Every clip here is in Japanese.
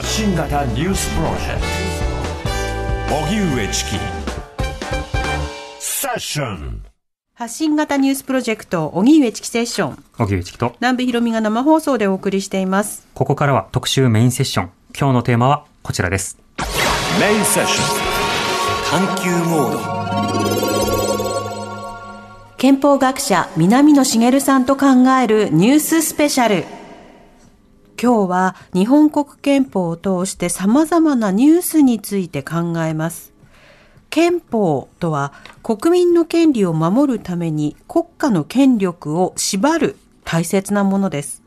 発信型ニュースプロジェクト荻上チキセッション発信型ニュースプロジェクト、荻上チキセッション。荻上チキと、南部ひろみが生放送でお送りしています。ここからは特集メインセッション。今日のテーマはこちらです。メインセッション探求モード憲法学者、南野茂さんと考えるニューススペシャル。今日は日本国憲法を通して様々なニュースについて考えます。憲法とは国民の権利を守るために国家の権力を縛る大切なものです。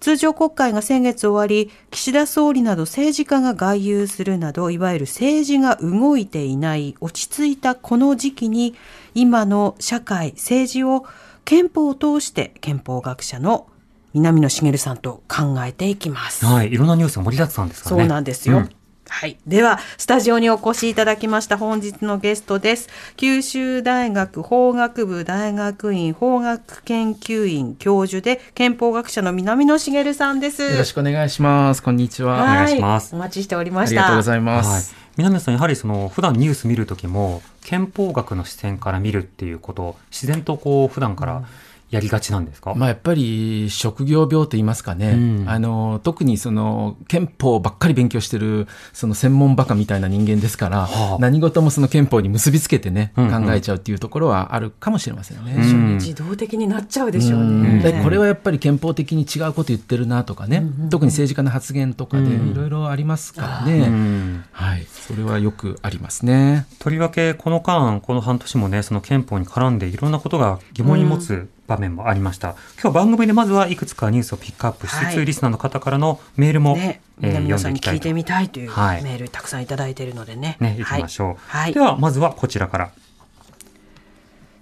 通常国会が先月終わり、岸田総理など政治家が外遊するなど、いわゆる政治が動いていない、落ち着いたこの時期に、今の社会、政治を憲法を通して憲法学者の南野茂さんと考えていきます。はい。いろんなニュースが盛りだくさんですからね。そうなんですよ。うんはい。では、スタジオにお越しいただきました本日のゲストです。九州大学法学部大学院法学研究員教授で憲法学者の南野茂さんです。よろしくお願いします。こんにちは。はお願いしますお待ちしておりまあした。りがとうございまはいす。。南野さん、やはりその、普段ニュース見るときも、憲法学の視点から見るっていうことを、自然とこう、普段からやりがちなんですか、まあやっぱり職業病と言いますかね、うん。あの特にその憲法ばっかり勉強してるその専門バカみたいな人間ですから、はあ。何事もその憲法に結びつけてね、うんうん。考えちゃうっていうところはあるかもしれませんね。うん。自動的になっちゃうでしょううん。ね。でこれはやっぱり憲法的に違うこと言ってるなとかね、特に政治家の発言とかでうんいろいろありますからうね、ん。はい、それはよくありますね。とりわけ、この間、この半年もね、その憲法に絡んでいろんなことが疑問に持つ場面もありました。今日番組でまずはいくつかニュースをピックアップしつつ、はいリスナーの方からのメールも、ね、えー南野さんに聞いてみたいというメはいールたくさんいただいているのでね。ね、いきましょう。はい。では、まずはこちらから。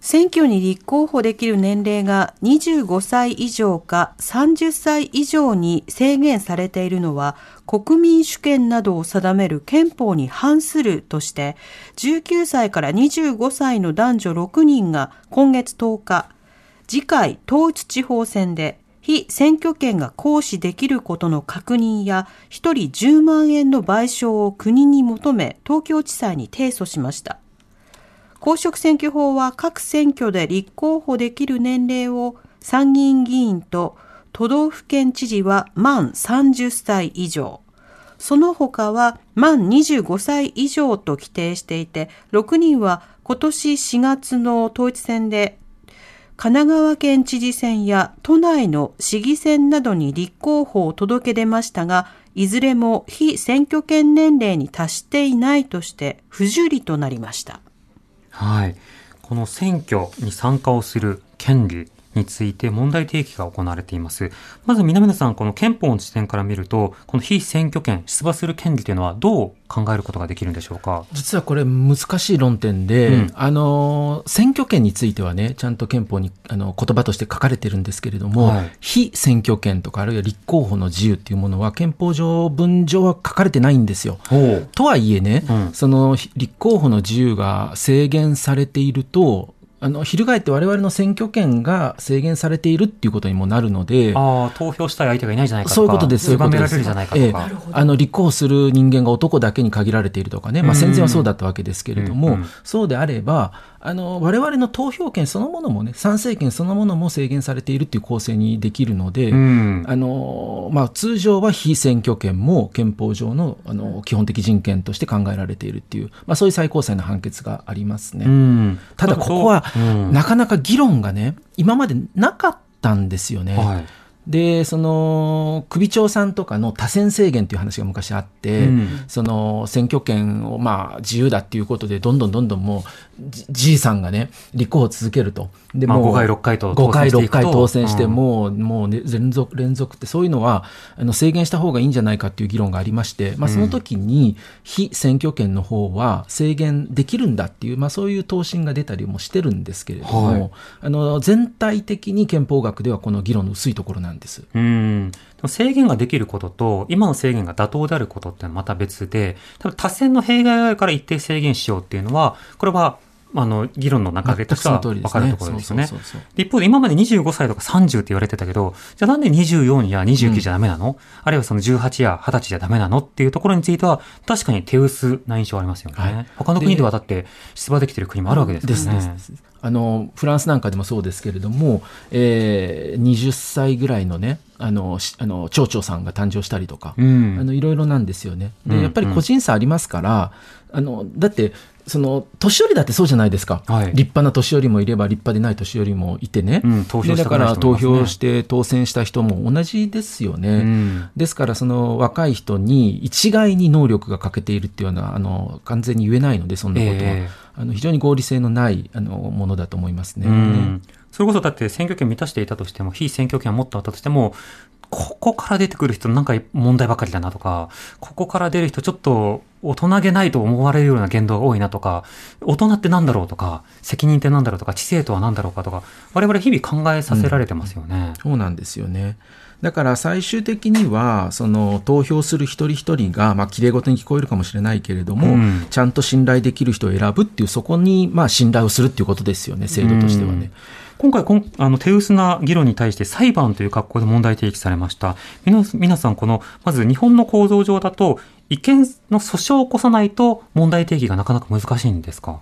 選挙に立候補できる年齢が25歳以上か30歳以上に制限されているのは国民主権などを定める憲法に反するとして19歳から25歳の男女6人が今月10日次回統一地方選で非選挙権が行使できることの確認や1人10万円の賠償を国に求め東京地裁に提訴しました。公職選挙法は各選挙で立候補できる年齢を参議院議員と都道府県知事は満30歳以上、その他は満25歳以上と規定していて、6人は今年4月の統一選で神奈川県知事選や都内の市議選などに立候補を届け出ましたが、いずれも非選挙権年齢に達していないとして不受理となりました。はい。この選挙に参加をする権利について問題提起が行われています。まず南野さん、この憲法の視点から見ると、この非選挙権、出馬する権利というのはどう考えることができるんでしょうか？実はこれ難しい論点で、うん。あの、選挙権についてはね、ちゃんと憲法にあの言葉として書かれてるんですけれども、はい。非選挙権とかあるいは立候補の自由っていうものは憲法上、文上は書かれてないんですよ。おとはいえね、うん。そのひ立候補の自由が制限されていると、あの、翻って我々の選挙権が制限されているっていうことにもなるので、ああ、投票したい相手がいないじゃないかとか、そういうことです、そういうことです。狭められるじゃないかとか。ええあの、立候補する人間が男だけに限られているとかね、まあうん戦前はそうだったわけですけれども、うんうんそうであれば、あの、我々の投票権そのものもね、参政権そのものも制限されているっていう構成にできるので、うん。あの、まあ通常は非選挙権も憲法上の、あの、基本的人権として考えられているっていう、まあそういう最高裁の判決がありますね。うんただここは、うんなかなか議論がね、今までなかったんですよね。はい。で、その、首長さんとかの多選制限という話が昔あって、うんその選挙権をまあ自由だっていうことで、どんどんどんどんもう、じじいさんがね、立候補を続けると。で、まあもう5回6回と5回、6当選していくと回当選して、うんもう、もうね、連続、連続って、そういうのは、あの、制限した方がいいんじゃないかっていう議論がありまして、まあ、その時に、非選挙権の方は制限できるんだっていう、まあ、そういう答申が出たりもしてるんですけれども、はいあの、全体的に憲法学ではこの議論の薄いところなんです。うん。制限ができることと、今の制限が妥当であることってまた別で、多分多選の弊害があるから一定制限しようっていうのは、これはあの、議論の中でとしては分かるところですよね。一方で今まで25歳とか30って言われてたけど、じゃあなんで24や29じゃダメなの、あるいはその18や20歳じゃダメなのっていうところについては、確かに手薄な印象ありますよね。はい他の国ではだって出馬できてる国もあるわけですからね。あのフランスなんかでもそうですけれども、えー20歳ぐらいのねあのしあの町長さんが誕生したりとか、うんあのいろいろなんですよね。うんでやっぱり個人差ありますから、あのだってその年寄りだってそうじゃないですか、はい。立派な年寄りもいれば立派でない年寄りもいてね、うん投票でだから投票して当選した人も同じですよね。うん。ですから、その若い人に一概に能力が欠けているっていうのは、あの完全に言えないので、そんなことは。え。あの非常に合理性のないあのものだと思いますね。うん。それこそだって選挙権満たしていたとしても、非選挙権を持ったとしても、ここから出てくる人なんか問題ばかりだなとか、ここから出る人ちょっと大人げないと思われるような言動が多いなとか、大人ってなんだろうとか、責任ってなんだろうとか、知性とは何だろうかとか、我々日々考えさせられてますよね。そうなんですよね。だから最終的には、その投票する一人一人が、まあ、綺麗事に聞こえるかもしれないけれども、うんちゃんと信頼できる人を選ぶっていう、そこに、まあ、信頼をするっていうことですよね、制度としてはね。今回こんあの手薄な議論に対して裁判という格好で問題提起されました。皆さん、この、まず日本の構造上だと、違憲の訴訟を起こさないと問題提起がなかなか難しいんですか？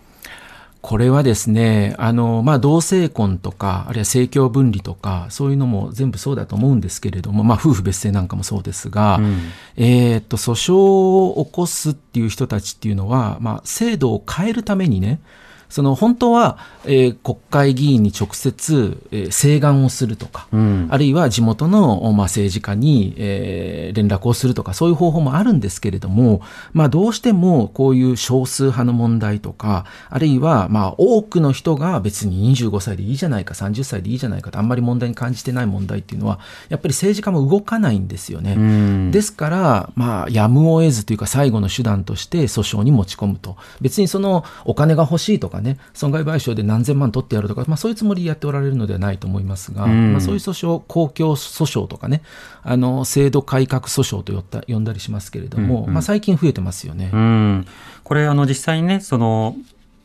これはですね、あの、まあ、同性婚とか、あるいは政教分離とか、そういうのも全部そうだと思うんですけれども、まあ、夫婦別姓なんかもそうですが、うんえーっと、訴訟を起こすっていう人たちっていうのは、まあ、制度を変えるためにね、その本当は、えー国会議員に直接、えー請願をするとか、うんあるいは地元の、まあ、政治家に、えー連絡をするとか、そういう方法もあるんですけれども、まあ、どうしてもこういう少数派の問題とか、あるいは、まあ、多くの人が別に25歳でいいじゃないか、30歳でいいじゃないかと、あんまり問題に感じてない問題っていうのは、やっぱり政治家も動かないんですよね。うんですから、まあ、やむを得ずというか、最後の手段として訴訟に持ち込むと。別にその、お金が欲しいとかね、損害賠償で何千万取ってやるとか、まあ、そういうつもりでやっておられるのではないと思いますが、うんまあ、そういう訴訟、公共訴訟とかね、あの、制度改革訴訟と呼った呼んだりしますけれども、うんうんまあ、最近増えてますよね。うん。これ、あの、実際にね、その、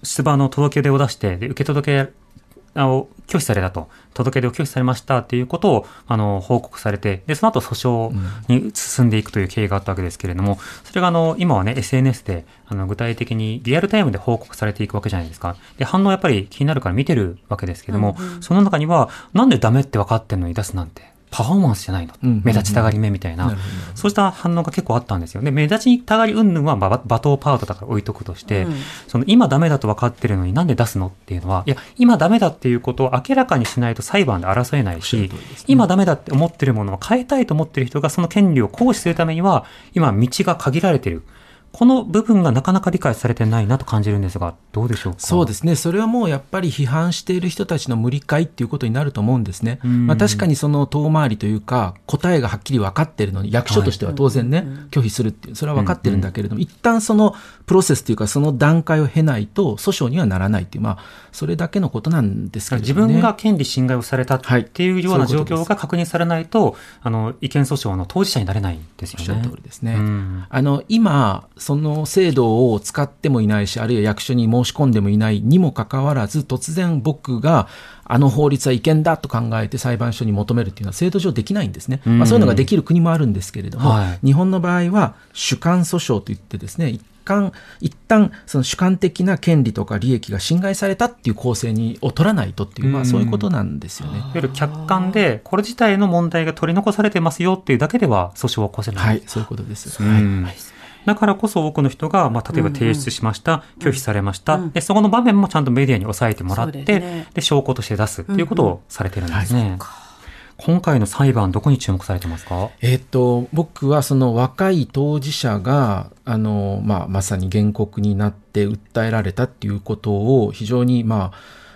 出馬の届け出を出して、で受け届けを拒否されたと、届け出を拒否されましたっていうことを、あの、報告されて、で、その後訴訟に進んでいくという経緯があったわけですけれども、それが、あの、今はね、SNS で、あの、具体的にリアルタイムで報告されていくわけじゃないですか。で、反応やっぱり気になるから見てるわけですけども、その中には、なんでダメって分かってんのに出すなんて、パフォーマンスじゃないの、うん目立ちたがり目みたいな、なそうした反応が結構あったんですよ。で、目立ちたがり云々は、まあ、罵倒パートだから置いとくとして、うん。その今ダメだと分かってるのになんで出すのっていうのは、いや、今ダメだっていうことを明らかにしないと裁判で争えないしね、今ダメだって思ってるものを変えたいと思ってる人がその権利を行使するためには、今道が限られてる。この部分がなかなか理解されてないなと感じるんですが、どうでしょうか？そうですね、それはもうやっぱり批判している人たちの無理解っていうことになると思うんですね。うん。まあ、確かにその遠回りというか、答えがはっきり分かっているのに、役所としては当然ね、拒否するっていう、それは分かってるんだけれども、一旦そのプロセスというか、その段階を経ないと、訴訟にはならないっていう、まあ、それだけのことなんですけれども、ね、自分が権利侵害をされたっていうような状況が確認されないと、あの、違憲訴訟の当事者になれないんですよね。おっしゃる通りですね。うん。あの今、その制度を使ってもいないし、あるいは役所に申し込んでもいないにもかかわらず、突然僕が、あの法律は違憲だと考えて裁判所に求めるっていうのは制度上できないんですね。うんまあ、そういうのができる国もあるんですけれども、はい日本の場合は主観訴訟といってですね、一旦、一旦その主観的な権利とか利益が侵害されたっていう構成にを取らないとっていう、まあそういうことなんですよね。いわゆる客観で、これ自体の問題が取り残されてますよっていうだけでは訴訟を起こせない。はい、そういうことです。うんはいだからこそ多くの人が、まあ、例えば提出しました、拒否されました、で、そこの場面もちゃんとメディアに押さえてもらって、で,、ね。証拠として出すっていうことをされてるんですね。今回の裁判、どこに注目されてますか？えっと、僕はその若い当事者が、あの、まあ、まさに原告になって訴えられたっていうことを非常に、ま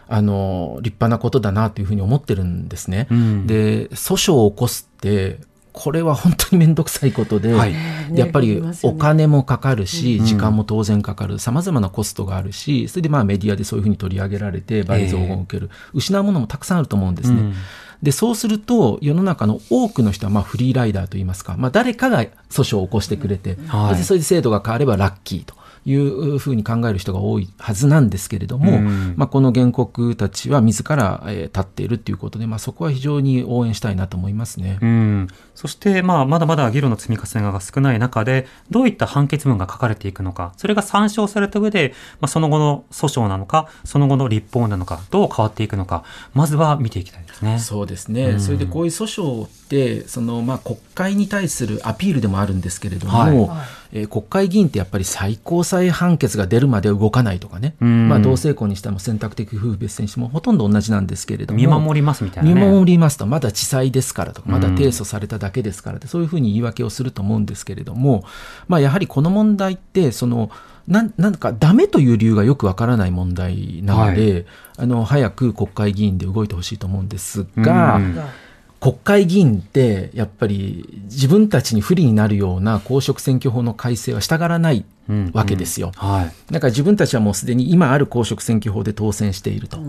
あ、あの、立派なことだなというふうに思ってるんですね。うん。で、訴訟を起こすって、これは本当にめんどくさいことで、はい。でやっぱりお金もかかるうし、ん。時間も当然かかる、様々なコストがあるし、それでまあメディアでそういうふうに取り上げられて、倍増を受ける、失うものもたくさんあると思うんですね。うん。で、そうすると、世の中の多くの人は、まあ、フリーライダーといいますか、まあ、誰かが訴訟を起こしてくれて、はい。でそれで制度が変わればラッキーというふうに考える人が多いはずなんですけれども、うん。まあ、この原告たちは自ら、えー立っているということで、まあ、そこは非常に応援したいなと思いますね。うん、そして、まあ、まだまだ議論の積み重ねが少ない中で、どういった判決文が書かれていくのか、それが参照された上で、まあ、その後の訴訟なのか、その後の立法なのか、どう変わっていくのか、まずは見ていきたいですね。そうですね、うん。それでこういう訴訟ってその、まあ、国会に対するアピールでもあるんですけれども、はいえー国会議員ってやっぱり最高裁判決が出るまで動かないとかね、うん。まあ、同性婚にしても選択的夫婦別姓にしてもほとんど同じなんですけれども。見守りますみたいな見ね。守りますと、まだ地裁ですからとか、まだうん提訴されただけですからって、そういうふうに言い訳をすると思うんですけれども、まあ、やはりこの問題って、その、なんなんかダメという理由がよくわからない問題なので、あの早く国会議員で動いてほしいと思うんですが、うん国会議員ってやっぱり自分たちに不利になるような公職選挙法の改正はしたがらないわけですよ。はい。だから自分たちはもうすでに今ある公職選挙法で当選していると。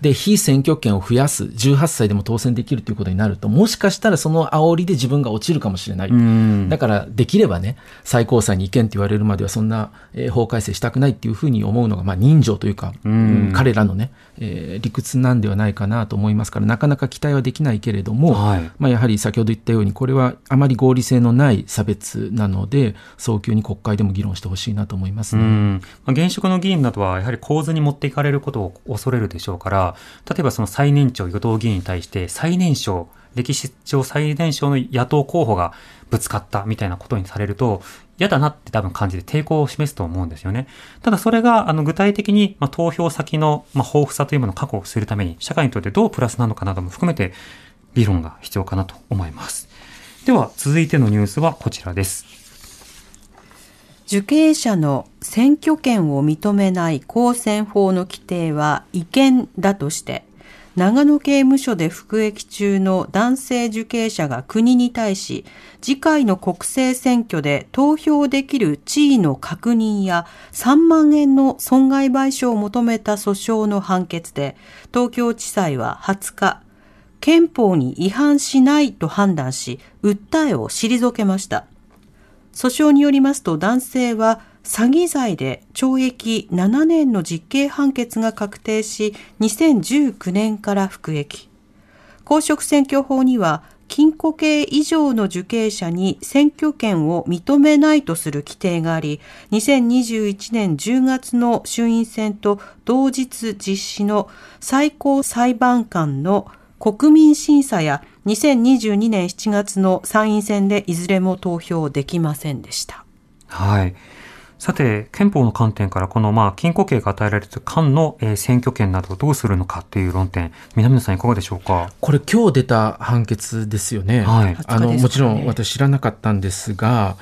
で、非選挙権を増やす、18歳でも当選できるということになると、もしかしたらその煽りで自分が落ちるかもしれない。うんだから、できればね、最高裁に意見って言われるまでは、そんな、えー法改正したくないっていうふうに思うのが、まあ、人情というか、うんうん彼らのね、えー理屈なんではないかなと思いますから、なかなか期待はできないけれども、はいまあ、やはり先ほど言ったように、これはあまり合理性のない差別なので、早急に国会でも議論してほしいなと思いますね。うんまあ、現職の議員などはやはり構図に持っていかれることを恐れるでしょうから、例えばその最年長与党議員に対して最年少、歴史上最年少の野党候補がぶつかったみたいなことにされると、嫌だなって多分感じて抵抗を示すと思うんですよね。ただそれがあの具体的に、まあ、投票先の、まあ、豊富さというものを確保するために、社会にとってどうプラスなのかなども含めて議論が必要かなと思います。では続いてのニュースはこちらです。受刑者の選挙権を認めない公選法の規定は違憲だとして、長野刑務所で服役中の男性受刑者が国に対し、次回の国政選挙で投票できる地位の確認や3万円の損害賠償を求めた訴訟の判決で、東京地裁は20日、憲法に違反しないと判断し、訴えを退けました。訴訟によりますと男性は詐欺罪で懲役7年の実刑判決が確定し2019年から服役。公職選挙法には禁錮刑以上の受刑者に選挙権を認めないとする規定があり2021年10月の衆院選と同日実施の最高裁判官の国民審査や2022年7月の参院選でいずれも投票できませんでした。はい。さて、憲法の観点から、この、まあ、禁錮刑が与えられた間の、えー選挙権などをどうするのかっていう論点、南野さんいかがでしょうか？これ今日出た判決ですよね。はいあの20日ですかねもちろん私知らなかったんですが、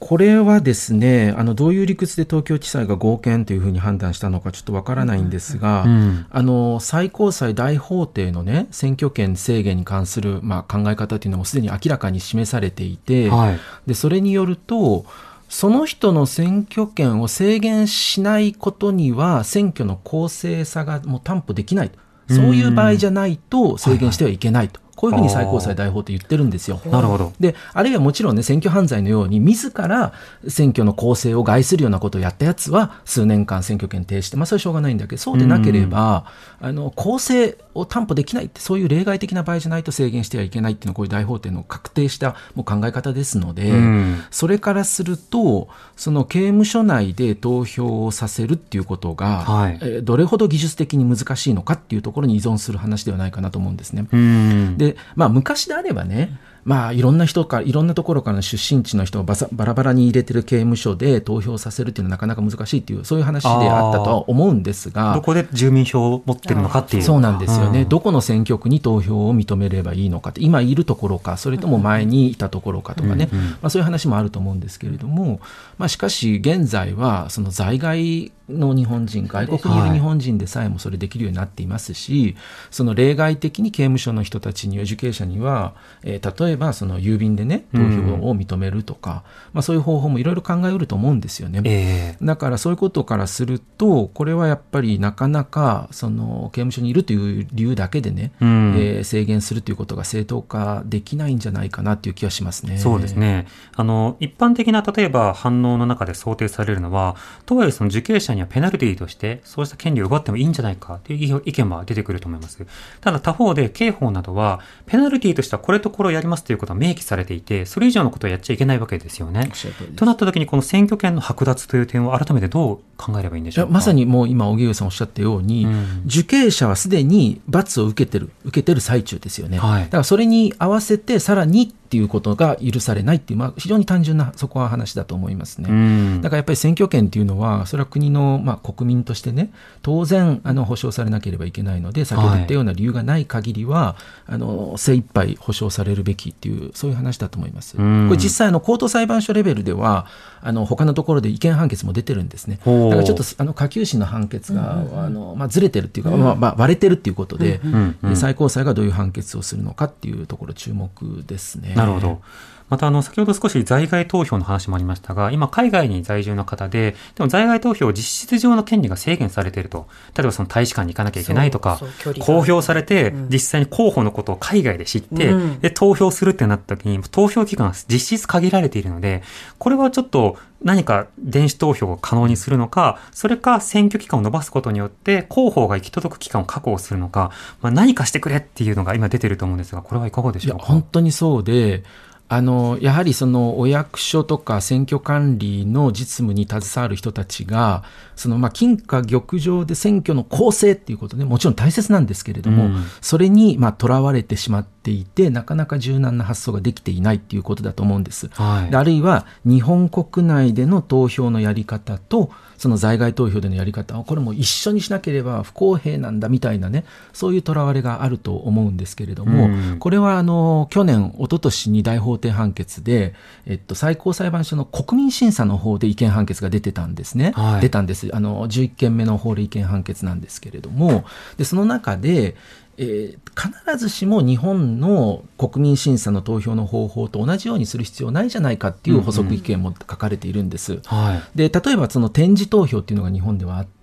これはですね、あのどういう理屈で東京地裁が合憲というふうに判断したのかちょっとわからないんですが、うんあの最高裁大法廷のね選挙権制限に関するまあ考え方というのもすでに明らかに示されていて、はい。でそれによるとその人の選挙権を制限しないことには選挙の公正さがもう担保できないそういう場合じゃないと制限してはいけないと、こういうふうに最高裁大法って言ってるんですよ。なるほど。で、あるいはもちろんね、選挙犯罪のように、自ら選挙の公正を害するようなことをやったやつは、数年間選挙権停止して、まあそれはしょうがないんだけど、そうでなければ、あの、公正を担保できないって、そういう例外的な場合じゃないと制限してはいけないっていうのは、こういう大法廷の確定したもう考え方ですので、うんそれからすると、その刑務所内で投票をさせるっていうことが、はいえーどれほど技術的に難しいのかっていうところに依存する話ではないかなと思うんですね。うん。で、まあ、昔であればね、まあ、いろんな人から、いろんなところからの出身地の人をバサバラバラに入れてる刑務所で投票させるっていうのはなかなか難しいっていう、そういう話であったとは思うんですが、どこで住民票を持ってるのかっていう。そうなんですよね、うんどこの選挙区に投票を認めればいいのかって、今いるところか、それとも前にいたところかとかね、うんうんまあ、そういう話もあると思うんですけれども、まあ、しかし、現在はその在外の日本人、外国にいる日本人でさえもそれできるようになっていますし、その例外的に刑務所の人たちには、受刑者には、えー例えばその郵便でね、投票を認めるとか、まあそういう方法もいろいろ考えうると思うんですよね。ええだからそういうことからすると、これはやっぱりなかなかその刑務所にいるという理由だけでね、うんえー制限するということが正当化できないんじゃないかなっていう気はしますね。そうです。ね。あの、一般的な、例えば反応の中で想定されるのは、とはいえその受刑者にはペナルティとして、そうした権利を奪ってもいいんじゃないかという意見は出てくると思います。ただ他方で、刑法などは、ペナルティとしてはこれとこれをやりますということは明記されていて、それ以上のことはやっちゃいけないわけですよね。となった時に、この選挙権の剥奪という点を改めてどう考えればいいんでしょうまさにもう今、荻上さんおっしゃったように、うん受刑者はすでに罰を受けてる、受けてる最中ですよね。はいだからそれに合わせて、さらにっていうことが許されないっていう、まあ、非常に単純な、そこは話だと思いますね。うん。だからやっぱり選挙権っていうのは、それは国の、まあ、国民としてね、当然、あの、保障されなければいけないので、先ほど言ったような理由がない限りは、あの、精一杯保障されるべきっていう、そういう話だと思います。こうんれ実際、あの、高等裁判所レベルでは、あの、他のところで違憲判決も出てるんですね。だからちょっと、あの、下級審の判決が、あの、まあ、ずれてるっていうか、まあ、まあ、割れてるっていうことで、んうんで最高裁がどういう判決をするのかっていうところ注目ですね。なるほど。また、あの、先ほど少し在外投票の話もありましたが、今、海外に在住の方で、でも在外投票、実質上の権利が制限されていると。例えば、その大使館に行かなきゃいけないとか公表されてうん、実際に候補のことを海外で知ってうん、で、投票するってなった時に、投票期間が実質限られているので、これはちょっと、何か電子投票を可能にするのか、それか選挙期間を伸ばすことによって、広報が行き届く期間を確保するのか、まあ、何かしてくれっていうのが今出てると思うんですが、これはいかがでしょうか？本当にそうで、あの、やはりそのお役所とか選挙管理の実務に携わる人たちが、そのまあ金貨玉上で選挙の公正っていうことね、もちろん大切なんですけれども、うん。それにまあ囚われてしまっていて、なかなか柔軟な発想ができていないっていうことだと思うんです。はいであるいは日本国内での投票のやり方と、その在外投票でのやり方を、これも一緒にしなければ不公平なんだみたいなね、そういう囚われがあると思うんですけれども、うんこれはあの去年、一昨年に大法廷判決で、えっと、最高裁判所の国民審査の方で違憲判決が出てたんですね。はい出たんです。あの、11件目の法令違憲判決なんですけれども、で、その中で、えー必ずしも日本の国民審査の投票の方法と同じようにする必要ないじゃないかっていう補足意見も書かれているんです。はい。で、例えばその展示投票っていうのが日本ではあって、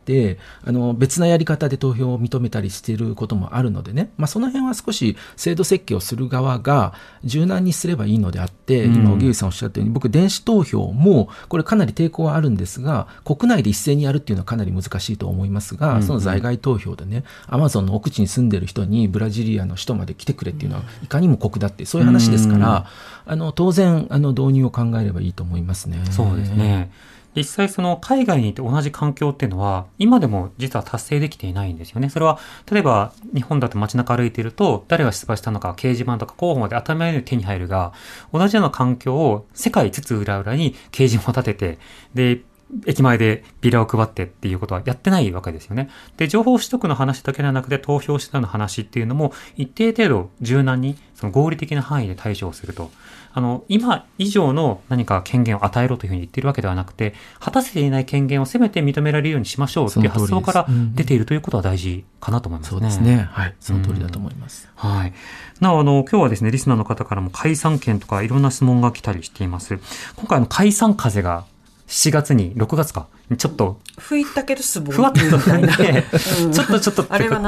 あの、別なやり方で投票を認めたりしていることもあるのでね、まあその辺は少し制度設計をする側が柔軟にすればいいのであって、うん今、荻上さんおっしゃったように、僕、電子投票も、これかなり抵抗はあるんですが、国内で一斉にやるっていうのはかなり難しいと思いますが、うんその在外投票でね、アマゾンの奥地に住んでる人にブラジリアの首都まで来てくれっていうのは、いかにも酷だって、そういう話ですから、あの、当然、あの、導入を考えればいいと思いますね。そうですね。実際その海外にいて同じ環境っていうのは今でも実は達成できていないんですよね。それは例えば日本だと街中歩いていると誰が出馬したのか掲示板とか候補まで当たり前のように手に入るが同じような環境を世界津々浦々に掲示板を立ててで駅前でビラを配ってっていうことはやってないわけですよね。で、情報取得の話だけではなくて投票したの話っていうのも一定程度柔軟にその合理的な範囲で対処をすると。あの、今以上の何か権限を与えろというふうに言ってるわけではなくて、果たせていない権限をせめて認められるようにしましょうっていう発想から出ているということは大事かなと思いますね。そうですね。はい。その通りだと思います。はい。なお、あの、今日はですね、リスナーの方からも解散権とかいろんな質問が来たりしています。今回、あの、解散風が7月に、6月か、ちょっと、吹いたけどすぼふわっとみたいな。ね、うんちょっとちょっと、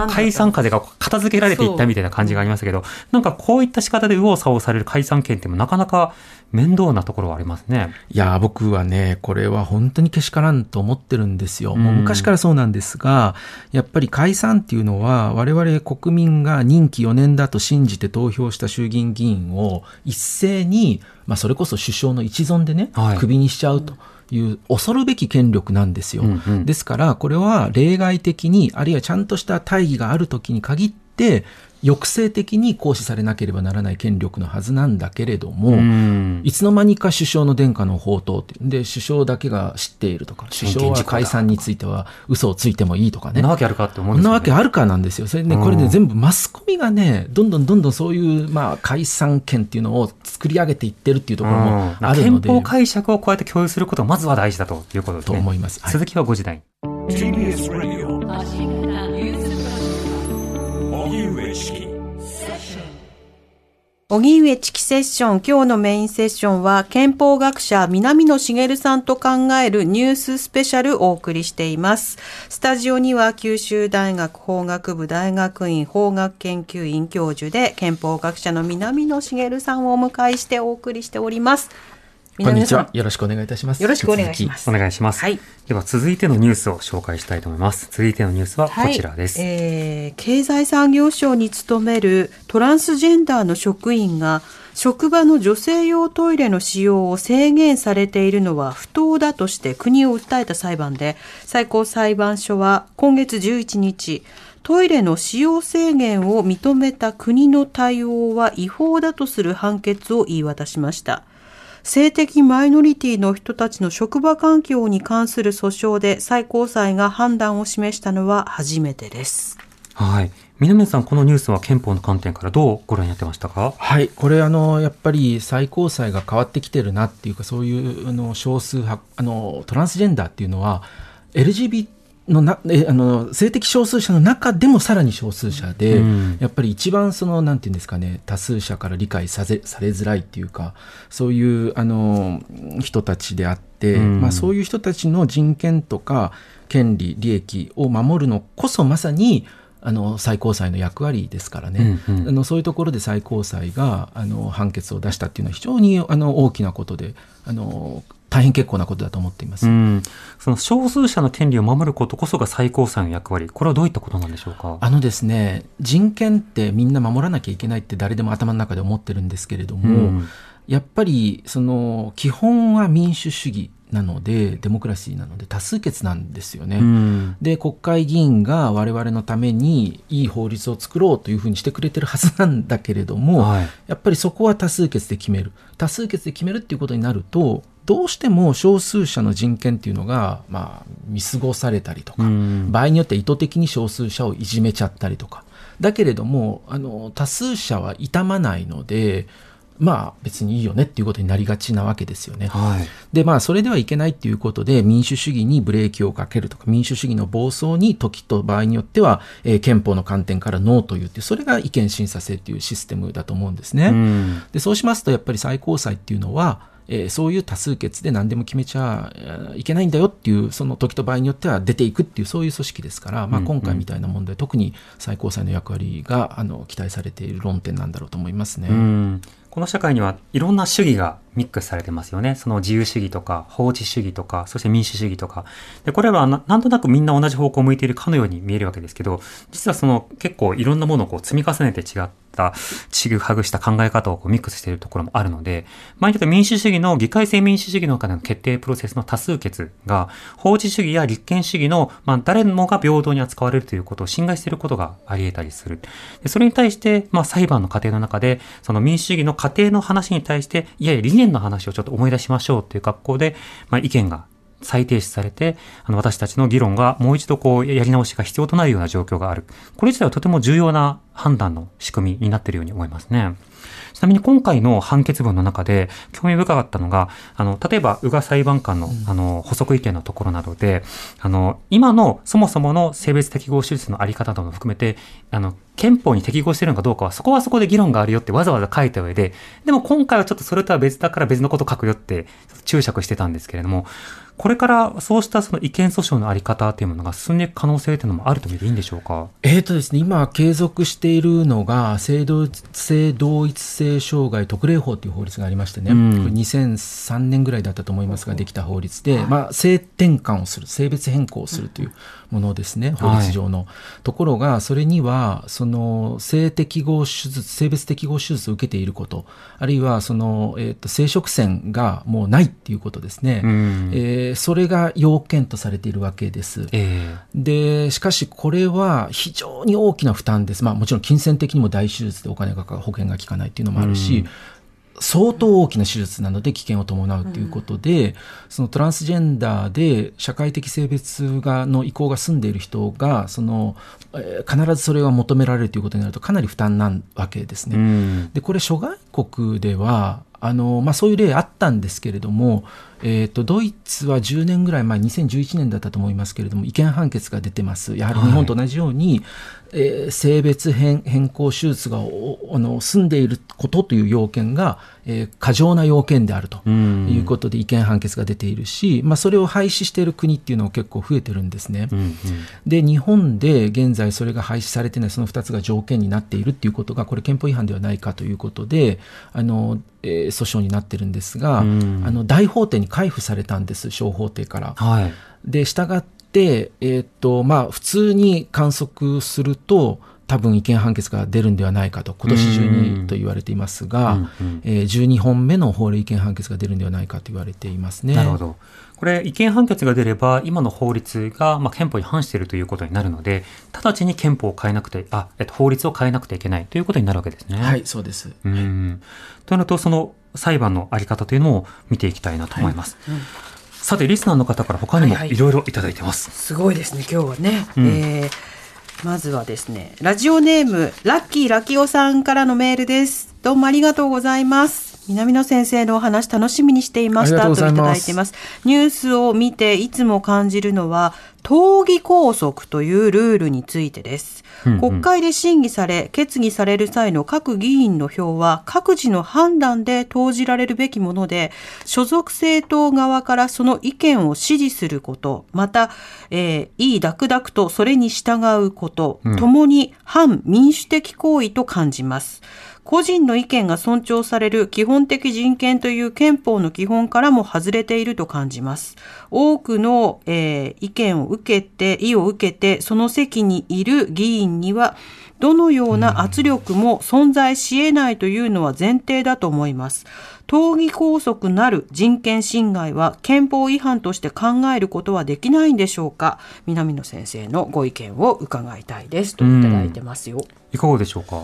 解散風が片付けられていったみたいな感じがありますけど、なんかこういった仕方で右往左往される解散権ってもなかなか面倒なところはありますね。いやー、僕はね、これは本当にけしからんと思ってるんですよ。もううん昔からそうなんですが、やっぱり解散っていうのは、我々国民が任期4年だと信じて投票した衆議院議員を一斉に、まあそれこそ首相の一存でね、はいクビにしちゃうと。いう恐るべき権力なんですよ。うんうんですから、これは例外的に、あるいはちゃんとした大義があるときに限って、抑制的に行使されなければならない権力のはずなんだけれども、うんいつの間にか首相の殿下の宝刀って、で、首相だけが知っているとか、首相は解散については嘘をついてもいいとかね。なわけあるかって思うこんんですよ、ね。なわけあるかなんですよ。それね、うんこれね、全部マスコミがね、どんどんどんどんそういう、まあ、解散権っていうのを作り上げていってるっていうところもあるので、憲法解釈をこうやって共有することがまずは大事だということですとね。思います。はい続きは5時台。荻上チキ荻上チキセッション、今日のメインセッションは、憲法学者南野茂さんと考えるニューススペシャルをお送りしています。スタジオには、九州大学法学部大学院法学研究院教授で、憲法学者の南野茂さんをお迎えしてお送りしております。こんにちは。よろしくお願いいたします。よろしくお願いしますお願いします。はいでは続いてのニュースを紹介したいと思います。続いてのニュースはこちらです。はいえー経済産業省に勤めるトランスジェンダーの職員が職場の女性用トイレの使用を制限されているのは不当だとして国を訴えた裁判で最高裁判所は今月11日トイレの使用制限を認めた国の対応は違法だとする判決を言い渡しました。性的マイノリティの人たちの職場環境に関する訴訟で最高裁が判断を示したのは初めてです。はい。南野さん、このニュースは憲法の観点からどうご覧になってましたか？はい、これあのやっぱり最高裁が変わってきてるなっていうかそういうあの少数派あのトランスジェンダーっていうのは LGBT のなえあの性的少数者の中でもさらに少数者で、うん。やっぱり一番そのなんていうんですかね多数者から理解させされづらいっていうかそういうあの人たちであって、うん。まあ、そういう人たちの人権とか権利利益を守るのこそまさにあの最高裁の役割ですからね、うんうん。あのそういうところで最高裁があの判決を出したっていうのは非常にあの大きなことであの大変結構なことだと思っています。うん。その少数者の権利を守ることこそが最高裁の役割。これはどういったことなんでしょうか？あのですね人権ってみんな守らなきゃいけないって誰でも頭の中で思ってるんですけれども、うんやっぱりその基本は民主主義なのでデモクラシーなので多数決なんですよね。うん。で国会議員が我々のためにいい法律を作ろうというふうにしてくれてるはずなんだけれども、はい。やっぱりそこは多数決で決める多数決で決めるっていうことになるとどうしても少数者の人権っていうのが、まあ、見過ごされたりとか、うん場合によっては意図的に少数者をいじめちゃったりとかだけれどもあの多数者は傷まないのでまあ別にいいよねっていうことになりがちなわけですよね。はい。でまあそれではいけないっていうことで民主主義にブレーキをかけるとか民主主義の暴走に時と場合によっては、えー憲法の観点からノーと言ってそれが意見審査制っていうシステムだと思うんですね。うん。でそうしますとやっぱり最高裁っていうのは、えーそういう多数決で何でも決めちゃえーいけないんだよっていうその時と場合によっては出ていくっていうそういう組織ですから、まあ、うん今回みたいな問題、特に最高裁の役割があの期待されている論点なんだろうと思いますね。うん。この社会にはいろんな主義がミックスされてますよね。その自由主義とか、法治主義とか、そして民主主義とか。で、これはなんとなくみんな同じ方向を向いているかのように見えるわけですけど、実はその結構いろんなものをこう積み重ねて違った、ちぐはぐした考え方をこうミックスしているところもあるので、場合によっては民主主義の議会制民主主義の中での決定プロセスの多数決が、法治主義や立憲主義の、まあ、誰もが平等に扱われるということを侵害していることがあり得たりする。でそれに対して、まあ、裁判の過程の中で、その民主主義の過程の話に対して、いやいや理念の話をちょっと思い出しましょうっていう格好で、まあ、意見が再提出されて、あの、私たちの議論がもう一度こう、やり直しが必要となるような状況がある。これ自体はとても重要な判断の仕組みになっているように思いますね。ちなみに今回の判決文の中で興味深かったのが、あの、例えば、宇賀裁判官の、あの、補足意見のところなどで、あの、今のそもそもの性別適合手術のあり方なども含めて、あの、憲法に適合しているのかどうかは、そこはそこで議論があるよってわざわざ書いた上で、でも今回はちょっとそれとは別だから別のこと書くよって注釈してたんですけれども、これからそうしたその意見訴訟のあり方というものが進んでいく可能性というのもあると見ていいんでしょうか？えーとですね、今、継続しているのが性同一、性同一性障害特例法という法律がありましてね、うん。これ2003年ぐらいだったと思いますが、できた法律で、まあ、性転換をする、性別変更をするというものですね、法律上の。ところが、それには、その、性適合手術、性別適合手術を受けていること、あるいは、その、えーと、生殖腺がもうないっていうことですね。うんえーそれが要件とされているわけです。えで、しかしこれは非常に大きな負担です。まあもちろん金銭的にも大手術でお金がかかる保険が効かないっていうのもあるし、相当大きな手術なので危険を伴うということで、そのトランスジェンダーで社会的性別がの意向が済んでいる人が、その、えー必ずそれが求められるということになるとかなり負担なわけですえね。うんでこれ諸外国ではあの、まあ、そういう例あったんですけれども、えっ、と、ドイツは10年ぐらい前、2011年だったと思いますけれども、違憲判決が出てます。やはり日本と同じように、えー性別変変更手術がおあの済んでいることという要件が、えー過剰な要件であるとうんいうことで違憲判決が出ているし、まあ、それを廃止している国っていうのは結構増えてるんですね。うんうんで日本で現在それが廃止されてないその2つが条件になっているっていうことがこれ憲法違反ではないかということであの、えー訴訟になってるんですが、うんあの大法廷に回付されたんです小法廷から。はい。で従って、えーっとまあ、普通に観測すると多分違憲判決が出るんではないかと今年中うんにと言われていますが、うんうんえー12本目の法令違憲判決が出るんではないかと言われていますね。なるほど。これ、違憲判決が出れば、今の法律が、まあ、憲法に反しているということになるので、直ちに憲法を変えなくて、あ、えっと、法律を変えなくてはいけないということになるわけですね。はい、そうです。うん。となると、その裁判のあり方というのを見ていきたいなと思います。さて、リスナーの方から他にもはいはいいろいろいただいてます。すごいですね、今日はね。うんえーまずはですね、ラジオネーム、ラッキーラキオさんからのメールです。どうもありがとうございます。南野先生のお話楽しみにしていましたといただいています。ニュースを見ていつも感じるのは、党議拘束というルールについてです。国会で審議され、決議される際の各議員の票は各自の判断で投じられるべきもので、所属政党側からその意見を支持すること、また、えー、いい楽々とそれに従うこと、うんともに反民主的行為と感じます。個人の意見が尊重される基本的人権という憲法の基本からも外れていると感じます。多くの、えー意見を受けて、意を受けて、その席にいる議員には、どのような圧力も存在し得ないというのは前提だと思います。党議拘束なる人権侵害は憲法違反として考えることはできないんでしょうか？南野先生のご意見を伺いたいです。といただいてますよ。いかがでしょうか？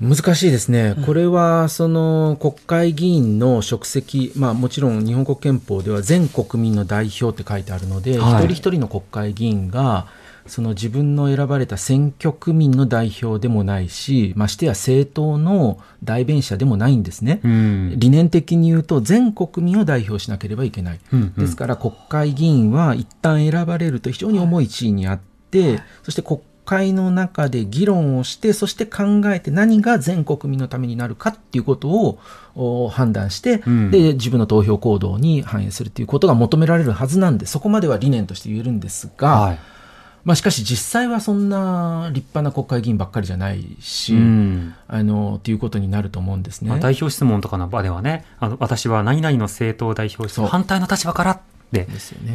難しいですね、これはその国会議員の職責、まあ、もちろん日本国憲法では全国民の代表って書いてあるので、はい一人一人の国会議員がその自分の選ばれた選挙区民の代表でもないし、ましてや政党の代弁者でもないんですね。うん。理念的に言うと全国民を代表しなければいけない。うんうんですから国会議員は一旦選ばれると非常に重い地位にあって、そして国会の中で議論をして、そして考えて何が全国民のためになるかっていうことをお判断して、うんで、自分の投票行動に反映するということが求められるはずなんで、そこまでは理念として言えるんですが、はい。まあしかし実際はそんな立派な国会議員ばっかりじゃないし、うん。あの、っていうことになると思うんですね。まあ、代表質問とかの場ではね、あの私は何々の政党を代表してそう反対の立場からで。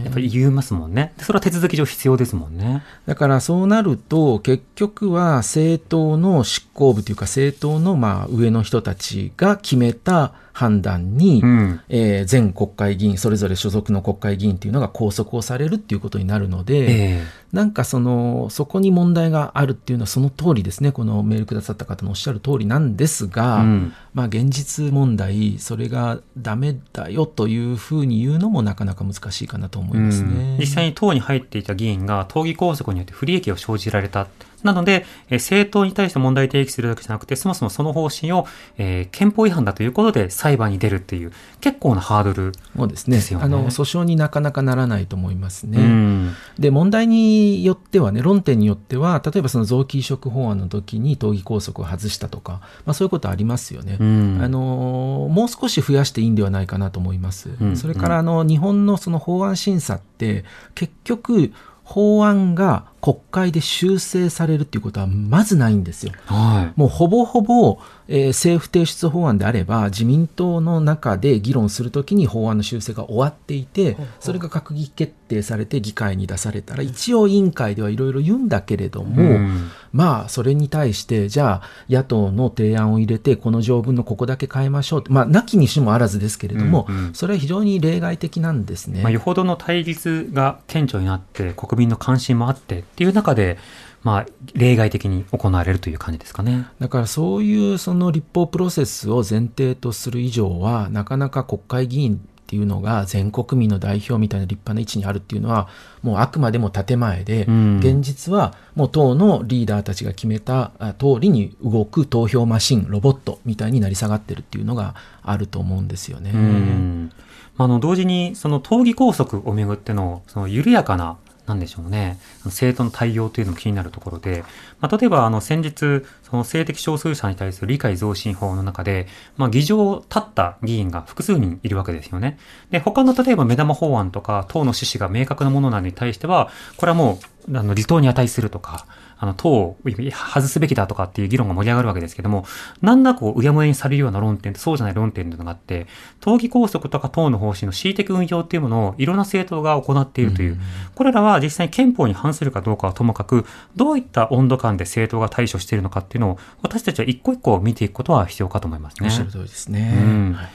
やっぱり言いますもんね。でそれは手続き上必要ですもんね。だからそうなると、結局は政党の執行部というか、政党のまあ上の人たちが決めた判断に、うん。えー全国会議員、それぞれ所属の国会議員というのが拘束をされるっていうことになるので、えなんかその、そこに問題があるっていうのはその通りですね。このメールくださった方のおっしゃる通りなんですが、うんまあ現実問題、それがダメだよというふうに言うのもなかなか難しいかなと思いますね。うん実際に党に入っていた議員が党議拘束によって不利益を生じられた。なので、えー政党に対して問題提起するだけじゃなくて、そもそもその方針を、えー憲法違反だということで裁判に出るっていう、結構なハードル。そうですねあの訴訟になかなかならないと思いますね。うんで問題によってはね論点によっては例えばその臓器移植法案の時に党議拘束を外したとか、まあ、そういうことありますよね。うんあのもう少し増やしていいんではないかなと思います。うんそれからあの日本のその法案審査って結局法案が国会で修正されるっていうことはまずないんですよ。はい。もうほぼほぼ、えー政府提出法案であれば自民党の中で議論するときに法案の修正が終わっていてそれが閣議決定されて議会に出されたら一応委員会ではいろいろ言うんだけれども、うんまあそれに対してじゃあ野党の提案を入れてこの条文のここだけ変えましょうまあなきにしもあらずですけれども、うんうんそれは非常に例外的なんですね。まあ、よほどの対立が顕著になって、国民の関心もあってっていう中で、まあ、例外的に行われるという感じですかね。だからそういうその立法プロセスを前提とする以上はなかなか国会議員っていうのが全国民の代表みたいな立派な位置にあるっていうのはもうあくまでも建前で、うん現実はもう党のリーダーたちが決めたあ通りに動く投票マシンロボットみたいになり下がってるっていうのがあると思うんですよね。うんまああの同時にその党議拘束をめぐってのその緩やかななんでしょうね生徒の対応というのも気になるところで、まあ、例えばあの先日その性的少数者に対する理解増進法の中で、まあ、議場を立った議員が複数人いるわけですよね。で他の例えば目玉法案とか党の趣旨が明確なものなどに対してはこれはもうあの離党に値するとかあの党を外すべきだとかっていう議論が盛り上がるわけですけども、なんだこう、うやむやにされるような論点とそうじゃない論点というのがあって、党議拘束とか党の方針の恣意的運用っていうものをいろんな政党が行っているという、これらは実際に憲法に反するかどうかはともかく、どういった温度感で政党が対処しているのかっていうのを、私たちは一個一個見ていくことは必要かと思いますねおっしゃ。る通りですね。うんはい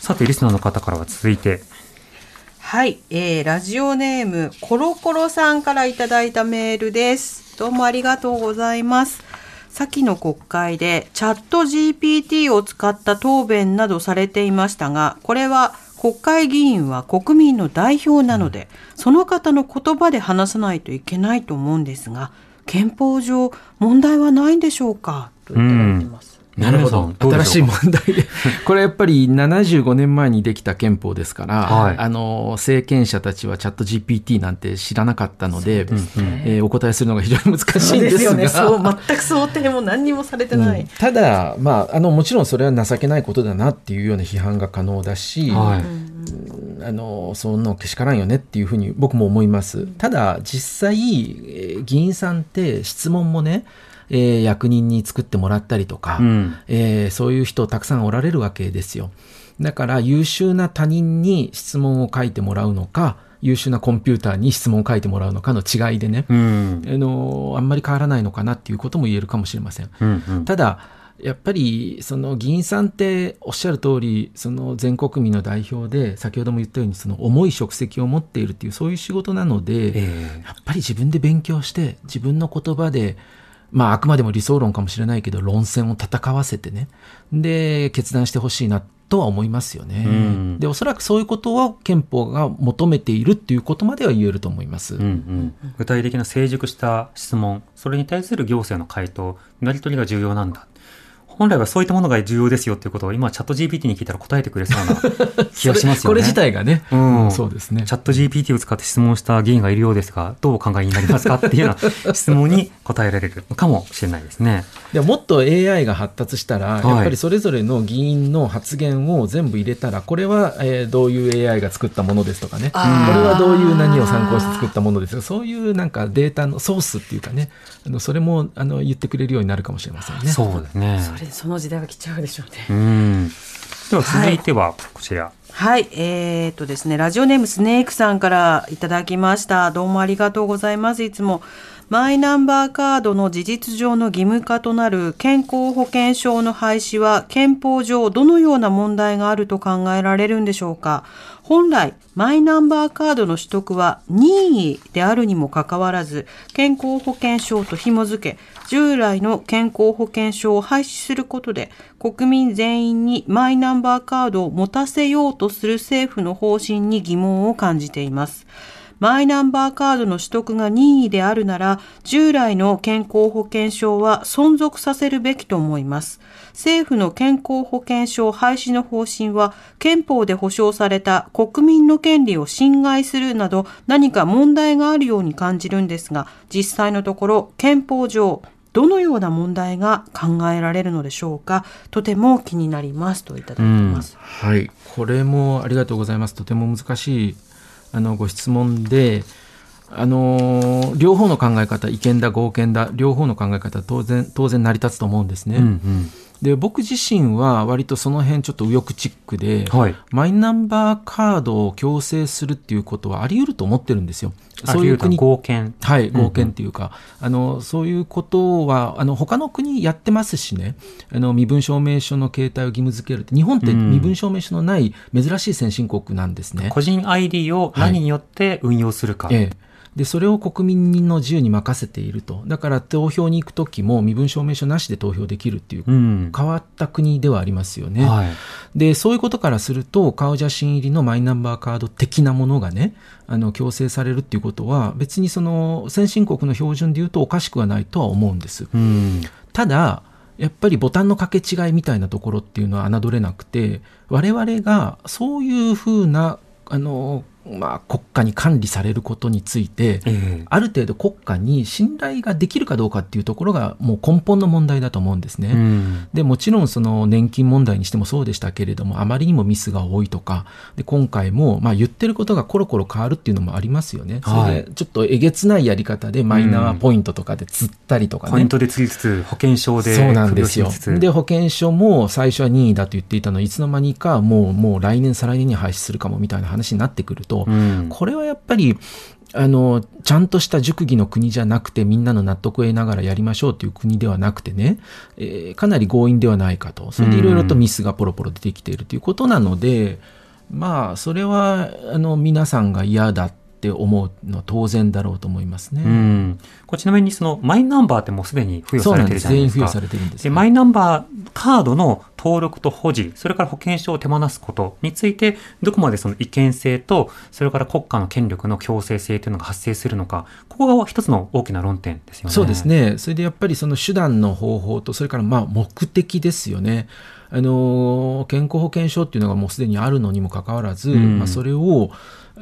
さて、リスナーの方からは続いて、はい、えー、ラジオネームコロコロさんからいただいたメールです。どうもありがとうございます。先の国会でチャット GPT を使った答弁などされていましたが、これは国会議員は国民の代表なので、その方の言葉で話さないといけないと思うんですが、憲法上問題はないんでしょうか？といただいてます。なるほど新しい問題で。これやっぱり75年前にできた憲法ですから、はいあの、政権者たちはチャット GPT なんて知らなかったので、えーお答えするのが非常に難しいんですが。そう、全く想定も何にもされてない。うんただ、まあ、あのもちろんそれは情けないことだなっていうような批判が可能だし、はい。あのそんなのけしからんよねっていうふうに僕も思います。ただ実際、えー議員さんって質問もね、えー役人に作ってもらったりとか、うんえーそういう人たくさんおられるわけですよ。だから優秀な他人に質問を書いてもらうのか、優秀なコンピューターに質問を書いてもらうのかの違いでね、うん。あのあんまり変わらないのかなっていうことも言えるかもしれません。うんうん。ただ、やっぱりその議員さんっておっしゃる通り、その全国民の代表で、先ほども言ったように、その重い職責を持っているっていう、そういう仕事なので、えやっぱり自分で勉強して、自分の言葉で、まあ、あくまでも理想論かもしれないけど、論戦を戦わせてね、で、決断してほしいなとは思いますよね。うんで、おそらくそういうことを憲法が求めているっていうことまでは言えると思います。うんうん、具体的な成熟した質問、それに対する行政の回答、やり取りが重要なんだ。本来はそういったものが重要ですよっていうことを今チャット GPT に聞いたら答えてくれそうな 気がしますよね。これ自体がね、うんうんそうですね。チャット GPT を使って質問した議員がいるようですが、どうお考えになりますかっていうような質問に答えられるのかもしれないですね。でもっと AI が発達したら、はいやっぱりそれぞれの議員の発言を全部入れたら、これは、えーどういう AI が作ったものですとかね、これはどういう何を参考して作ったものですとか、そういうなんかデータのソースっていうかね、あのそれもあの言ってくれるようになるかもしれませんね。そうですね。それ、その時代は来ちゃうでしょうね。うん。では続いてはこちら。はい、えー、っとですね、ラジオネームスネークさんからいただきました。どうもありがとうございます。いつも。マイナンバーカードの事実上の義務化となる健康保険証の廃止は憲法上どのような問題があると考えられるんでしょうか本来、マイナンバーカードの取得は任意であるにもかかわらず、健康保険証と紐付け、従来の健康保険証を廃止することで、国民全員にマイナンバーカードを持たせようとする政府の方針に疑問を感じています。マイナンバーカードの取得が任意であるなら、従来の健康保険証は存続させるべきと思います。政府の健康保険証廃止の方針は、憲法で保障された国民の権利を侵害するなど何か問題があるように感じるんですが、実際のところ憲法上、どのような問題が考えられるのでしょうか？とても気になりますといただいています。はい、これもありがとうございます。とても難しいあのご質問で、あの両方の考え方、違憲だ、合憲だ、両方の考え方、当然、当然成り立つと思うんですね。うんうん。で、僕自身は割とその辺ちょっと右翼チックで、はい。マイナンバーカードを強制するっていうことはあり得ると思ってるんですよ。そういう国合憲。はい、合憲っていうか、あの、そういうことは、あの、他の国やってますしね、あの、身分証明書の携帯を義務付けるって、日本ってうん身分証明書のない珍しい先進国なんですね。個人 ID を何によって運用するか。ええ。で、それを国民の自由に任せていると。だから投票に行くときも身分証明書なしで投票できるっていう、うん。変わった国ではありますよね。はい。で、そういうことからすると、顔写真入りのマイナンバーカード的なものがね、あの、強制されるっていうことは、別にその、先進国の標準で言うとおかしくはないとは思うんです。うん。ただ、やっぱりボタンの掛け違いみたいなところっていうのは侮れなくて、我々がそういうふうな、あの、まあ、国家に管理されることについて、ええある程度国家に信頼ができるかどうかっていうところがもう根本の問題だと思うんですね。うん。でもちろんその年金問題にしてもそうでしたけれどもあまりにもミスが多いとかで今回もまあ言ってることがコロコロ変わるっていうのもありますよね。そはいれでちょっとえげつないやり方でマイナーポイントとかで釣ったりとかね。ポイントでつきつつ、保険証でそうなんですよ。で保険証も最初は任意だと言っていたのいつの間にかもうもう来年再来年に廃止するかもみたいな話になってくると、うん。これはやっぱりあのちゃんとした熟議の国じゃなくてみんなの納得を得ながらやりましょうという国ではなくてね、えーかなり強引ではないかとそれでいろいろとミスがポロポロ出てきているということなので、まあそれはあの皆さんが嫌だって思うのは当然だろうと思いますね。うん。これちなみにそのマイナンバーってもうすでに付与されてるじゃないですか。全員付与されてるんですで、マイナンバーカードの登録と保持、それから保険証を手放すことについて、どこまでその違憲性と、それから国家の権力の強制性というのが発生するのか、ここが一つの大きな論点ですよね。そうです。ね。それでやっぱりその手段の方法と、それからまあ目的ですよね。あの、健康保険証っていうのがもうすでにあるのにもかかわらず、うんまあそれを、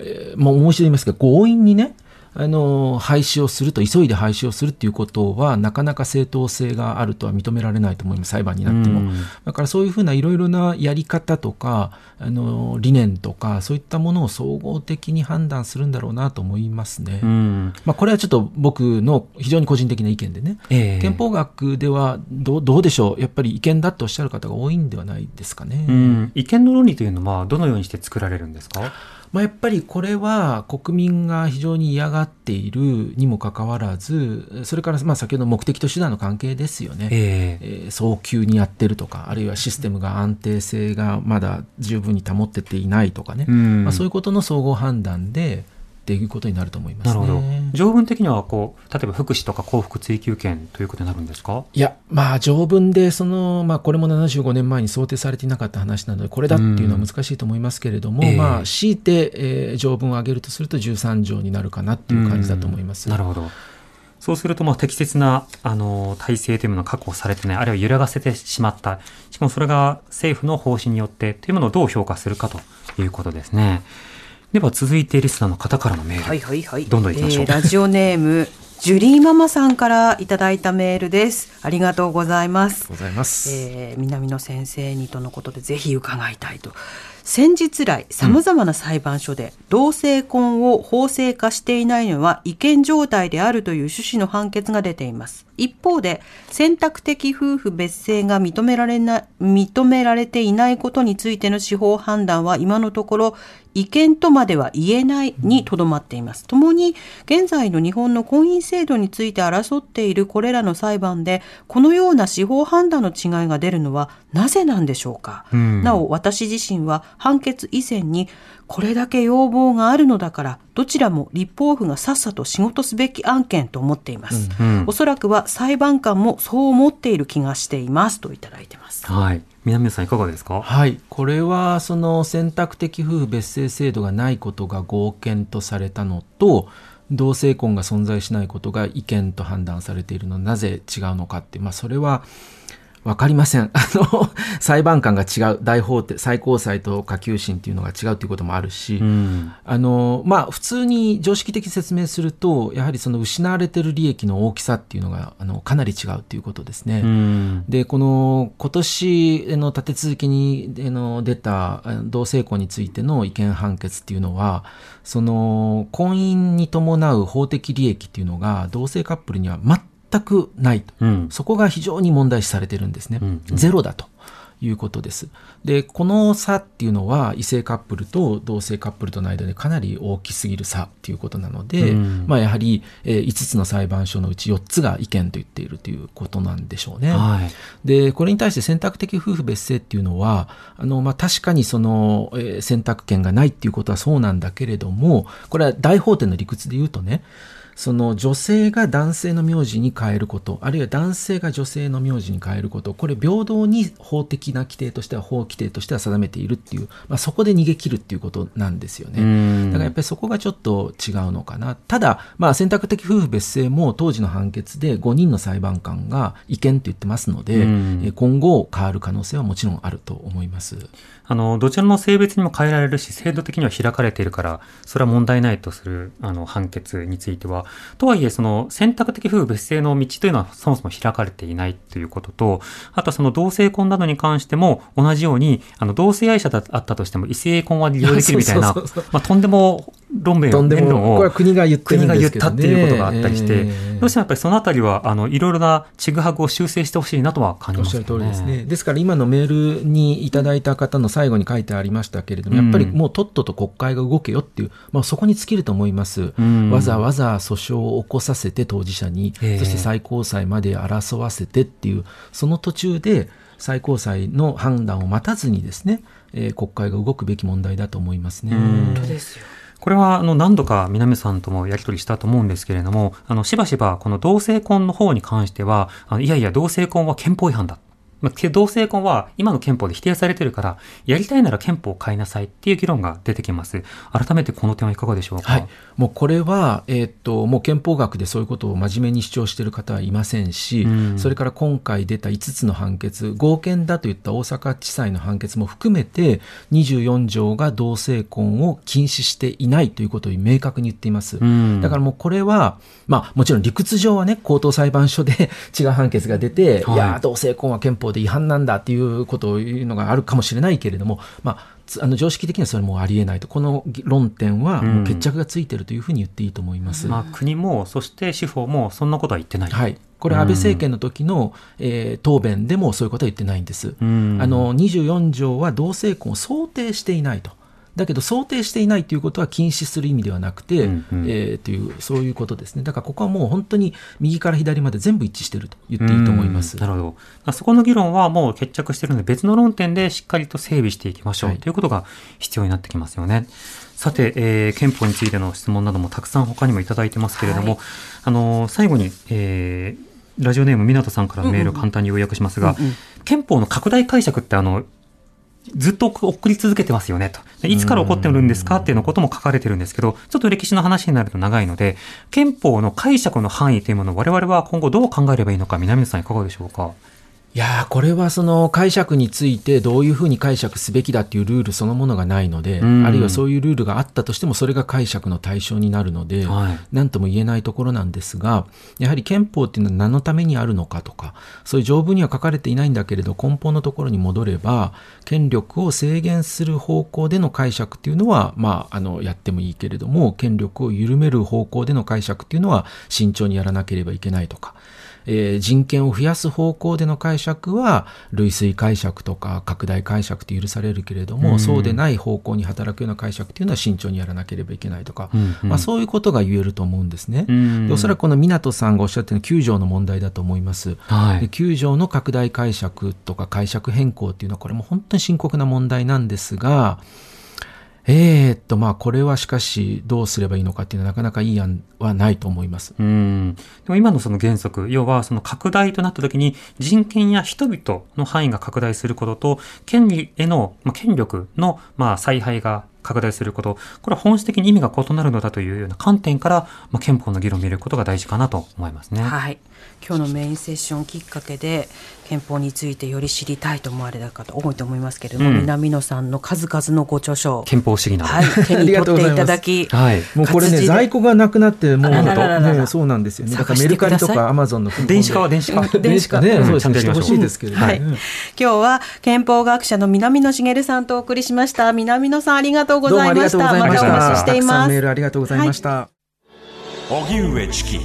えーまあもう一度言いますけど、強引にね、あの、廃止をすると、急いで廃止をするっていうことは、なかなか正当性があるとは認められないと思います、裁判になっても。うんだからそういうふうないろいろなやり方とか、あの、理念とか、そういったものを総合的に判断するんだろうなと思いますね。うん。まあ、これはちょっと僕の非常に個人的な意見でね、ええ憲法学ではどうどうでしょう、やっぱり違憲だとおっしゃる方が多いんではないですかね。うん。違憲の論理というのは、どのようにして作られるんですか？まあ、やっぱりこれは国民が非常に嫌がっているにもかかわらず、それからまあ先ほどの目的と手段の関係ですよね。ええ。えー早急にやってるとか、あるいはシステムが安定性がまだ十分に保ってていないとかね、うん。まあ、そういうことの総合判断で、っていうことになると思いますね。なるほど。条文的には、こう、例えば福祉とか幸福追求権ということになるんですか？いや、まあ、条文で、その、まあ、これも75年前に想定されていなかった話なので、これだっていうのは難しいと思いますけれども、まあ、強いて、えー条文を上げるとすると13条になるかなっていう感じだと思います。なるほど。そうすると、まあ、適切な、あの、体制というものが確保されてない、あるいは揺らがせてしまった。しかもそれが政府の方針によってというものをどう評価するかということですね。では、続いてリスナーの方からのメール。はいはいはい。どんどん行きましょうえーラジオネーム、ジュリーママさんからいただいたメールです。ありがとうございます。ございます。えー南野先生にとのことでぜひ伺いたいと。先日来、様々な裁判所で、同性婚を法制化していないのは違憲状態であるという趣旨の判決が出ています。一方で、選択的夫婦別姓が認められな、認められていないことについての司法判断は今のところ、違憲とまでは言えないにとどまっています。ともに、現在の日本の婚姻制度について争っているこれらの裁判で、このような司法判断の違いが出るのはなぜなんでしょうか。うんなお、私自身は判決以前に、これだけ要望があるのだから、どちらも立法府がさっさと仕事すべき案件と思っています。うんおそらくは裁判官もそう思っている気がしていますといただいてます。はい。南さんいかがですか？はい、これはその選択的夫婦別姓制度がないことが合憲とされたのと同性婚が存在しないことが違憲と判断されているのはなぜ違うのかって、まあ、それは分かりません あの裁判官が違う大法廷最高裁と下級審っていうのが違うということもあるし、うん。あのまあ、普通に常識的に説明するとやはりその失われてる利益の大きさっていうのがあのかなり違うということですね。うん。で、この今年の立て続けにあの出た同性婚についての違憲判決っていうのは、その婚姻に伴う法的利益っていうのが同性カップルには全くないと。うん。そこが非常に問題視されてるんですね。うんゼロだということです。で、この差っていうのは異性カップルと同性カップルとの間でかなり大きすぎる差っていうことなので、うんまあやはり、えー5つの裁判所のうち4つが違憲と言っているということなんでしょうね。はい。で、これに対して選択的夫婦別姓っていうのは、あの、まあ、確かにその、えー選択権がないっていうことはそうなんだけれども、これは大法廷の理屈で言うとね、その女性が男性の名字に変えること、あるいは男性が女性の名字に変えること、これ平等に法的な規定としては、法規定としては定めているっていう、まあ、そこで逃げ切るっていうことなんですよね。うんだからやっぱりそこがちょっと違うのかな。ただ、まあ、選択的夫婦別姓も当時の判決で5人の裁判官が違憲と言ってますので、今後変わる可能性はもちろんあると思います。あの、どちらの性別にも変えられるし、制度的には開かれているから、それは問題ないとする、あの、判決については、とはいえ、その、選択的夫婦別姓の道というのはそもそも開かれていないということと、あとはその同性婚などに関しても、同じように、あの、同性愛者だあったとしても、異性婚は利用できるみたいな、まあ、とんでも論弁とんで弁論も、これは国が言っ。たっていうことがあったりして、えーどうしてもやっぱりそのあたりは、あの、いろいろなちぐはぐを修正してほしいなとは感じおっしゃますよね。る通りですね。ですから今のメールにいただいた方の最後に書いてありましたけれども、やっぱりもうとっとと国会が動けよっていう、まあそこに尽きると思います。んわざわざ訴訟を起こさせて当事者に、ええそして最高裁まで争わせてっていう、その途中で最高裁の判断を待たずにですね、えー国会が動くべき問題だと思いますね。うん本当ですよ。これはあの何度か南さんともやり取りしたと思うんですけれども、あのしばしばこの同性婚の方に関しては、あいやいや同性婚は憲法違反だ。まあけ同性婚は今の憲法で否定されてるから、やりたいなら憲法を変えなさいっていう議論が出てきます。改めてこの点はいかがでしょうか？はい、もうこれは、えーっともう憲法学でそういうことを真面目に主張している方はいませんし、うんそれから今回出た5つの判決、合憲だといった大阪地裁の判決も含めて、24条が同性婚を禁止していないということを明確に言っています。うんだからもうこれは、まあもちろん理屈上はね、高等裁判所で 違う判決が出て、はいい、やー、同性婚は憲法で違反なんだっていうことを言うのがあるかもしれないけれども、まあ、つあの常識的にはそれもうありえないと、この論点はもう決着がついてるというふうに言っていいと思います。まあ国も、そして司法もそんなことは言ってない。はい。これ安倍政権の時の、えー答弁でもそういうことは言ってないんです。うんあの、24条は同性婚を想定していないと。だけど想定していないということは禁止する意味ではなくて、うんうんえーという、そういうことですね。だからここはもう本当に右から左まで全部一致していると言っていいと思います。うんなるほど。あそこの議論はもう決着しているので別の論点でしっかりと整備していきましょう、はいということが必要になってきますよね。さて、えー憲法についての質問などもたくさん他にもいただいてますけれども、はいあのー最後に、えーラジオネーム湊さんからメールを簡単に要約しますが、うんうん憲法の拡大解釈ってあの、ずっと送り続けてますよねと。いつから起こってるんですかっていうのことも書かれてるんですけど、ちょっと歴史の話になると長いので、憲法の解釈の範囲というものを我々は今後どう考えればいいのか、南野さんいかがでしょうか？いやーこれはその解釈についてどういうふうに解釈すべきだっていうルールそのものがないので、うん。あるいはそういうルールがあったとしてもそれが解釈の対象になるので、はい。何とも言えないところなんですが、やはり憲法っていうのは何のためにあるのかとか、そういう条文には書かれていないんだけれど、根本のところに戻れば、権力を制限する方向での解釈っていうのは、まあ、あの、やってもいいけれども、権力を緩める方向での解釈っていうのは慎重にやらなければいけないとか、えー人権を増やす方向での解釈は類推解釈とか拡大解釈って許されるけれども、うんそうでない方向に働くような解釈っていうのは慎重にやらなければいけないとか、うんうんまあ、そういうことが言えると思うんですね。うんでおそらくこの湊さんがおっしゃってるのは9条の問題だと思います。ではい。9条の拡大解釈とか解釈変更っていうのはこれも本当に深刻な問題なんですが、えー、っと、まあ、これはしかしどうすればいいのかっていうのはなかなかいい案はないと思います。うん。でも今のその原則、要はその拡大となった時に人権や人々の範囲が拡大することと、権利への、まあ、権力の、まあ、采配が拡大すること、これは本質的に意味が異なるのだというような観点から、まあ、憲法の議論を見ることが大事かなと思いますね。はい。今日のメインセッションきっかけで憲法についてより知りたいと思われた方多いと思いますけれども、うん南野さんの数々のご著書、憲法主義など。はい、手に取っていただき、はい。もうこれね、在庫がなくなって、もう、あらららららねそうなんですよね。だからメルカリとかアマゾンの電子化は電子化。電子化ね、うんそうですね、ちゃんとやりましいですけどね。はいうん今日は憲法学者の南野茂さんとお送りしました。南野さんありがとうございました。どうもありがとうございました。またお待ちしていますたくさんメー。ルありがとうございました。荻上チキ